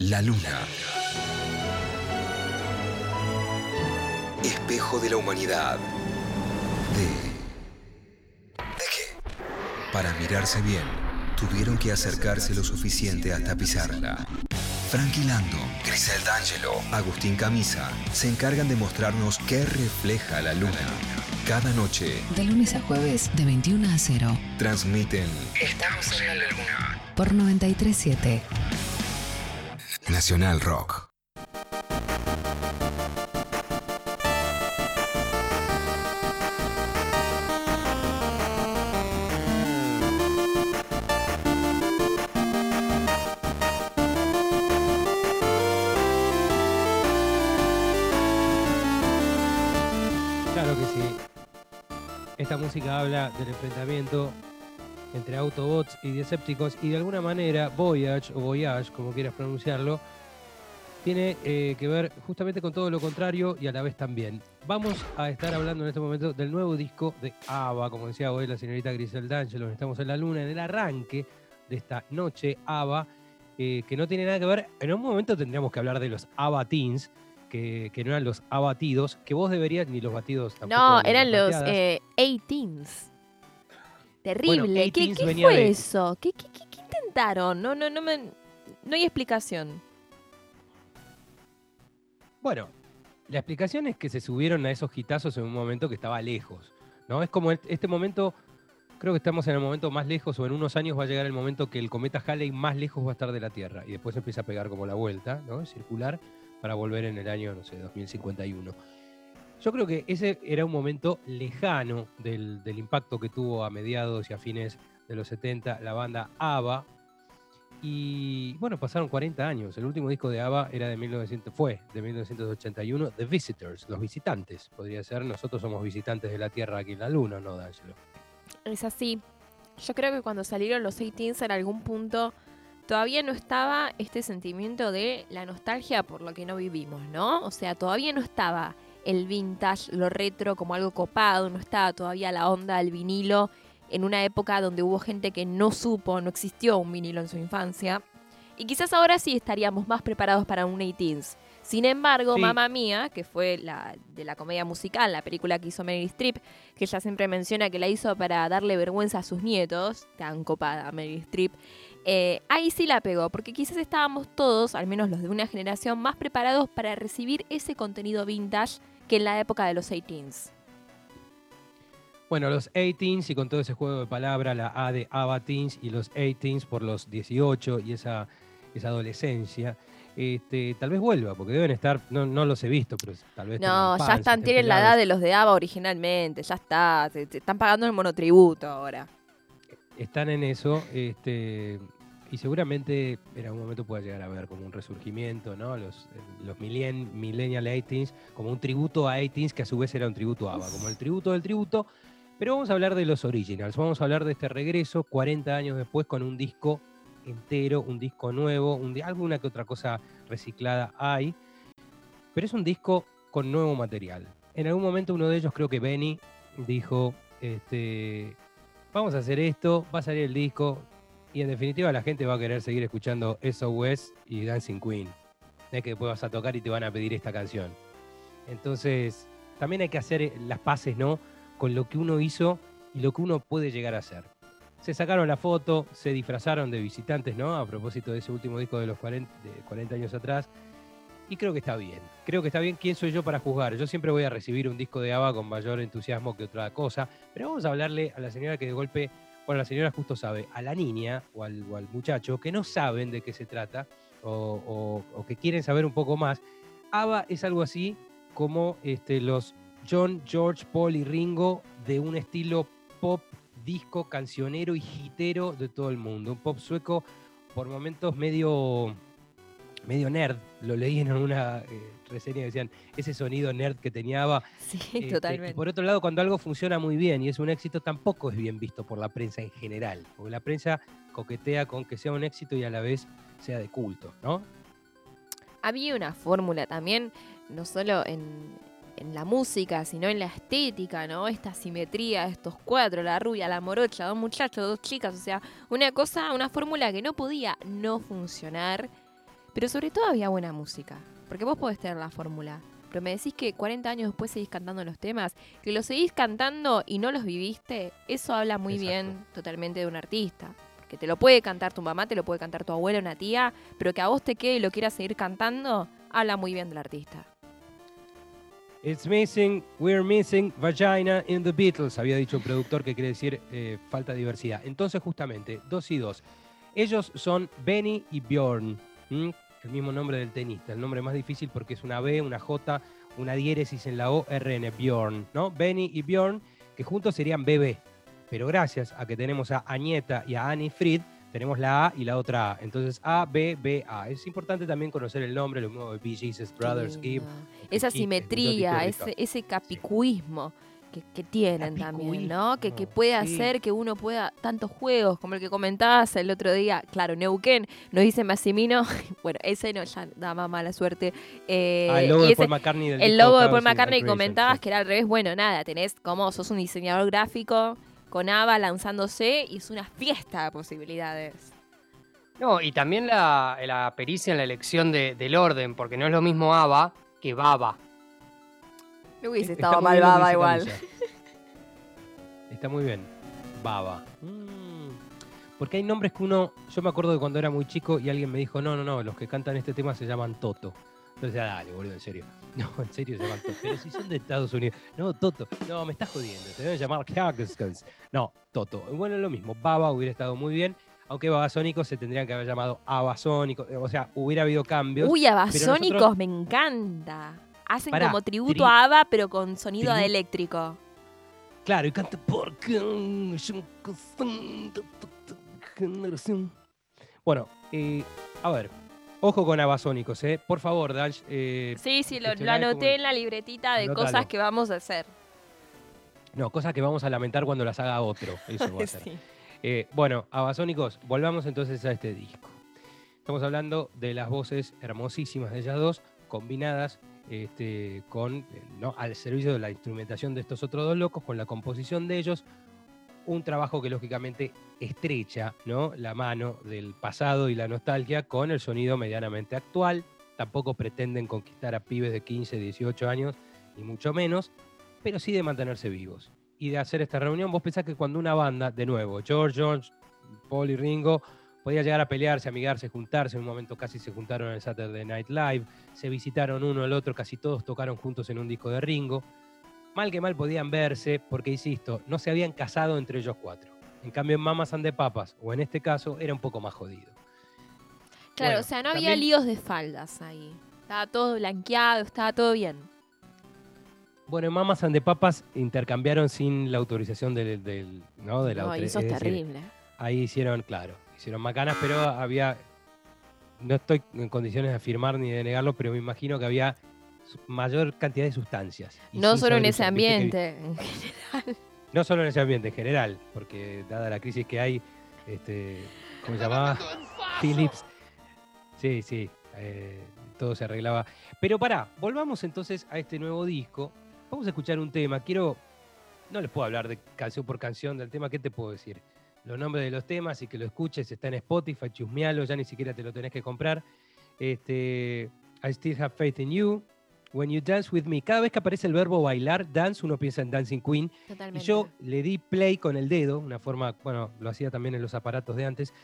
La luna. Espejo de la humanidad. ¿De... ¿De qué? Para mirarse bien, tuvieron que acercarse lo suficiente hasta pisarla. Frankie Lando, Grisel D'Angelo, Agustín Camisa se encargan de mostrarnos qué refleja la luna. Cada noche De lunes a jueves, de 21 a 0, transmiten Estamos en la luna. por 937. Nacional Rock. Claro que sí. Esta música habla del enfrentamiento entre Autobots y Decepticons y de alguna manera Voyage o Voyage, como quieras pronunciarlo, tiene eh, que ver justamente con todo lo contrario y a la vez también. Vamos a estar hablando en este momento del nuevo disco de ABBA, como decía hoy la señorita Grisel D'Angelo, estamos en la luna, en el arranque de esta noche ABBA, eh, que no tiene nada que ver, en un momento tendríamos que hablar de los ABBA Teens, que, que no eran los abatidos, que vos deberías, ni los batidos tampoco. No, eran los eh, 18s. Terrible. Bueno, ¿Qué, 18s qué fue de- eso? ¿Qué, qué, qué- qué intentaron? No, no, no me. No hay explicación. Bueno, la explicación es que se subieron a esos hitazos en un momento que estaba lejos. ¿no? Es como el- este momento, creo que estamos en el momento más lejos, o en unos años va a llegar el momento que el cometa Halley más lejos va a estar de la Tierra. Y después empieza a pegar como la vuelta, ¿no? Circular, para volver en el año, no sé, 2051. Yo creo que ese era un momento lejano del, del impacto que tuvo a mediados y a fines de los 70 la banda ABBA. Y bueno, pasaron 40 años. El último disco de ABBA era de 1900, fue de 1981, The Visitors, los visitantes. Podría ser, nosotros somos visitantes de la Tierra aquí en la Luna, ¿no, D'Angelo? Es así. Yo creo que cuando salieron los 18s en algún punto todavía no estaba este sentimiento de la nostalgia por lo que no vivimos, ¿no? O sea, todavía no estaba el vintage, lo retro como algo copado, no estaba todavía la onda del vinilo en una época donde hubo gente que no supo, no existió un vinilo en su infancia. Y quizás ahora sí estaríamos más preparados para un 18s. Sin embargo, Sí. Mamma Mía, que fue la de la comedia musical, la película que hizo Meryl Streep, que ella siempre menciona que la hizo para darle vergüenza a sus nietos, tan copada Meryl Streep, eh, ahí sí la pegó, porque quizás estábamos todos, al menos los de una generación, más preparados para recibir ese contenido vintage que en la época de los 18s. Bueno, los 18s y con todo ese juego de palabra, la A de ABBA Teens y los 18s por los 18 y esa, esa adolescencia, este, tal vez vuelva, porque deben estar, no, no los he visto, pero tal vez... No, ya están, tienen la edad de los de ABBA originalmente, ya está, te están pagando el monotributo ahora. están en eso, este, y seguramente en algún momento pueda llegar a ver como un resurgimiento, ¿no? Los, los millen- Millennial 18s, como un tributo a 18s que a su vez era un tributo a ABBA, como el tributo del tributo. Pero vamos a hablar de los originals, vamos a hablar de este regreso 40 años después con un disco entero, un disco nuevo, un, alguna que otra cosa reciclada hay, pero es un disco con nuevo material. En algún momento uno de ellos, creo que Benny, dijo, este, vamos a hacer esto, va a salir el disco y en definitiva la gente va a querer seguir escuchando SOS y Dancing Queen. No es que después vas a tocar y te van a pedir esta canción. Entonces, también hay que hacer las paces, ¿no? Con lo que uno hizo y lo que uno puede llegar a hacer. Se sacaron la foto, se disfrazaron de visitantes, ¿no? A propósito de ese último disco de los 40, de 40 años atrás. Y creo que está bien. Creo que está bien. ¿Quién soy yo para juzgar? Yo siempre voy a recibir un disco de ABBA con mayor entusiasmo que otra cosa. Pero vamos a hablarle a la señora que de golpe, bueno, la señora justo sabe, a la niña o al, o al muchacho que no saben de qué se trata o que quieren saber un poco más. ABBA es algo así como este, los John, George, Paul y Ringo de un estilo pop, disco, cancionero y hitero de todo el mundo. Un pop sueco por momentos medio medio nerd. Lo leí en una eh, reseña que decían ese sonido nerd que tenía. Sí, Este, y totalmente. por otro lado, cuando algo funciona muy bien y es un éxito, tampoco es bien visto por la prensa en general. Porque la prensa coquetea con que sea un éxito y a la vez sea de culto, ¿no? Había una fórmula también, no solo en, en la música, sino en la estética, ¿no? Esta simetría, estos cuatro, la rubia, la morocha, dos muchachos, dos chicas, o sea, una cosa, una fórmula que no podía no funcionar, Pero sobre todo había buena música. Porque vos podés tener la fórmula. Pero me decís que 40 años después seguís cantando los temas, que los seguís cantando y no los viviste, eso habla muy bien totalmente de un artista. Que te lo puede cantar tu mamá, te lo puede cantar tu abuela, una tía, pero que a vos te quede y lo quieras seguir cantando, habla muy bien del artista. It's missing, we're missing vagina in the Beatles, había dicho un productor que quiere decir eh, falta de diversidad. Entonces, justamente, dos y dos. Ellos son Benny y Bjorn, el mismo nombre del tenista, el nombre más difícil porque es una B, una J, una diéresis en la O, R, N, Bjorn, ¿no? Benny y Bjorn, que juntos serían BB. Pero gracias a que tenemos a Añeta y a Annie Fried, tenemos la A y la otra A. Entonces A, B, B, A. Es importante también conocer el nombre, lo mismo de B, Jesus, Brothers, Gibb. Esa simetría, ese, ese capicuismo que, tienen también, ¿no? Que, que puede hacer que uno pueda tantos juegos, como el que comentabas el otro día. Claro, Neuquén, nos dice Massimino, bueno, ese no, ya da más mala suerte. Eh, ah, el logo de Paul McCartney El logo de Paul McCartney comentabas que era al revés. Bueno, nada, tenés como sos un diseñador gráfico con ABBA lanzándose y es una fiesta de posibilidades. No, y también la, pericia en la elección del orden, porque no es lo mismo ABBA que Baba. No hubiese estado mal Baba igual. Está muy bien. Baba. Mm. Porque hay nombres que uno. Yo me acuerdo de cuando era muy chico y alguien me dijo: No, no, no, los que cantan este tema se llaman Toto. Entonces, dale, boludo, en serio. No, en serio se llaman Toto. Pero si son de Estados Unidos. No, Toto. No, me estás jodiendo. Se deben llamar No, Toto. Bueno, lo mismo. Baba hubiera estado muy bien. Aunque Babasónicos se tendrían que haber llamado Abasónicos. O sea, hubiera habido cambios. Uy, Abasónicos me encanta. Hacen como tributo a ABBA, pero con sonido eléctrico. Claro, y canta porque Bueno, eh, a ver, ojo con Abasónicos, ¿eh? Por favor, Dash. Eh, sí, sí, lo, anoté en la libretita de cosas que vamos a hacer. No, cosas que vamos a lamentar cuando las haga otro. Eso va a ser. Eh, bueno, Abasónicos, volvamos entonces a este disco. Estamos hablando de las voces hermosísimas de ellas dos, combinadas este, con, ¿no? al servicio de la instrumentación de estos otros dos locos, con la composición de ellos, un trabajo que lógicamente estrecha ¿no? la mano del pasado y la nostalgia con el sonido medianamente actual. Tampoco pretenden conquistar a pibes de 15, 18 años, ni mucho menos, pero sí de mantenerse vivos. Y de hacer esta reunión, vos pensás que cuando una banda, de nuevo, George Jones, Paul y Ringo, podía llegar a pelearse, amigarse, juntarse. En un momento casi se juntaron en el Saturday Night Live, se visitaron uno al otro, casi todos tocaron juntos en un disco de Ringo. Mal que mal podían verse, porque insisto, no se habían casado entre ellos cuatro. En cambio, en Mamas and the Papas, o en este caso, era un poco más jodido. Claro, o sea, no había líos de faldas ahí. Estaba todo blanqueado, estaba todo bien. Bueno, en Mamas and the Papas intercambiaron sin la autorización del, ¿no? de la No, eso es terrible. Ahí hicieron, claro, hicieron macanas, pero había, no estoy en condiciones de afirmar ni de negarlo, pero me imagino que había mayor cantidad de sustancias. No solo en ese ambiente, en general. No solo en ese ambiente, en general, porque dada la crisis que hay, este, ¿cómo se llamaba? Philips. Sí, sí, eh, todo se arreglaba. Pero pará, volvamos entonces a este nuevo disco. Vamos a escuchar un tema. Quiero, no les puedo hablar de canción por canción del tema, ¿qué te puedo decir? los nombres de los temas y que lo escuches. Está en Spotify, chusmealo, ya ni siquiera te lo tenés que comprar. Este, I Still Have Faith in You. When You Dance With Me. Cada vez que aparece el verbo bailar, dance, uno piensa en Dancing Queen. Y yo le di play con el dedo, una forma, bueno, lo hacía también en los aparatos de antes,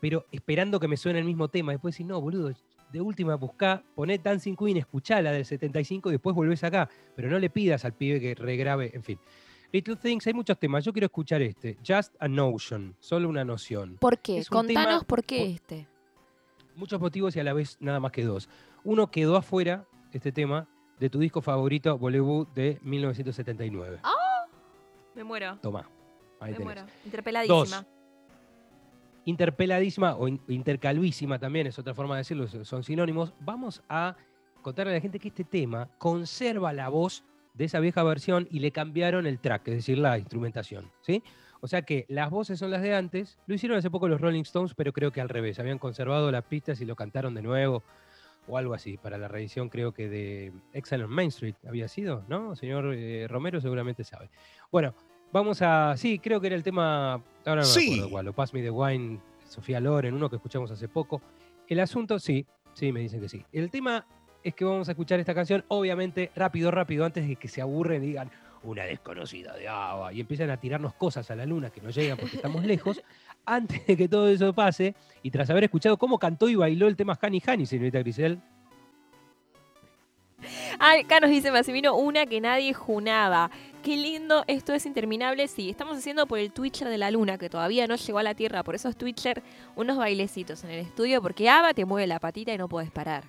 pero esperando que me suene el mismo tema. Después decís, no, boludo, de última buscá, poné Dancing Queen, la del 75 y después volvés acá. Pero no le pidas al pibe que regrabe, en fin. Little Things, hay muchos temas. Yo quiero escuchar este. Just a Notion, solo una noción. ¿Por qué? Contanos por qué este. Muchos motivos y a la vez nada más que dos. Uno quedó afuera, este tema, de tu disco favorito, Bollywood, de 1979. ¡Ah! Me muero. Toma. Ahí Me muero. Interpeladísima. Interpeladísima o intercalvísima también es otra forma de decirlo, son sinónimos. Vamos a contarle a la gente que este tema conserva la voz de esa vieja versión y le cambiaron el track, es decir, la instrumentación. ¿sí? O sea que las voces son las de antes. Lo hicieron hace poco los Rolling Stones, pero creo que al revés. Habían conservado las pistas y lo cantaron de nuevo o algo así. Para la reedición creo que de Excellent Main Street había sido, ¿no? Señor eh, Romero seguramente sabe. Bueno, vamos a... Sí, creo que era el tema... Ahora no sí. me acuerdo cuál. Pass Me the Wine, Sofía Loren, uno que escuchamos hace poco. El asunto, sí, Sí, me dicen que sí. El tema es que vamos a escuchar esta canción, obviamente, rápido, rápido, antes de que se aburren y digan una desconocida de agua y empiezan a tirarnos cosas a la luna que no llegan porque estamos lejos. Antes de que todo eso pase, y tras haber escuchado cómo cantó y bailó el tema Honey Honey, señorita Grisel. Acá nos dice Massimino, una que nadie junaba. Qué lindo, esto es interminable. Sí, estamos haciendo por el Twitcher de la luna, que todavía no llegó a la Tierra. Por eso es Twitcher, unos bailecitos en el estudio, porque Ava te mueve la patita y no puedes parar.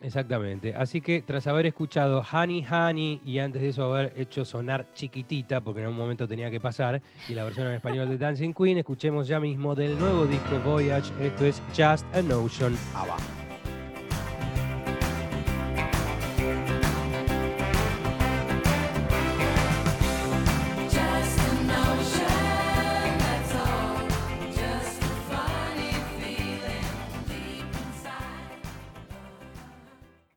Exactamente. Así que tras haber escuchado Honey Honey y antes de eso haber hecho sonar chiquitita, porque en un momento tenía que pasar, y la versión en español de Dancing Queen, escuchemos ya mismo del nuevo disco Voyage. Esto es Just a Notion abajo.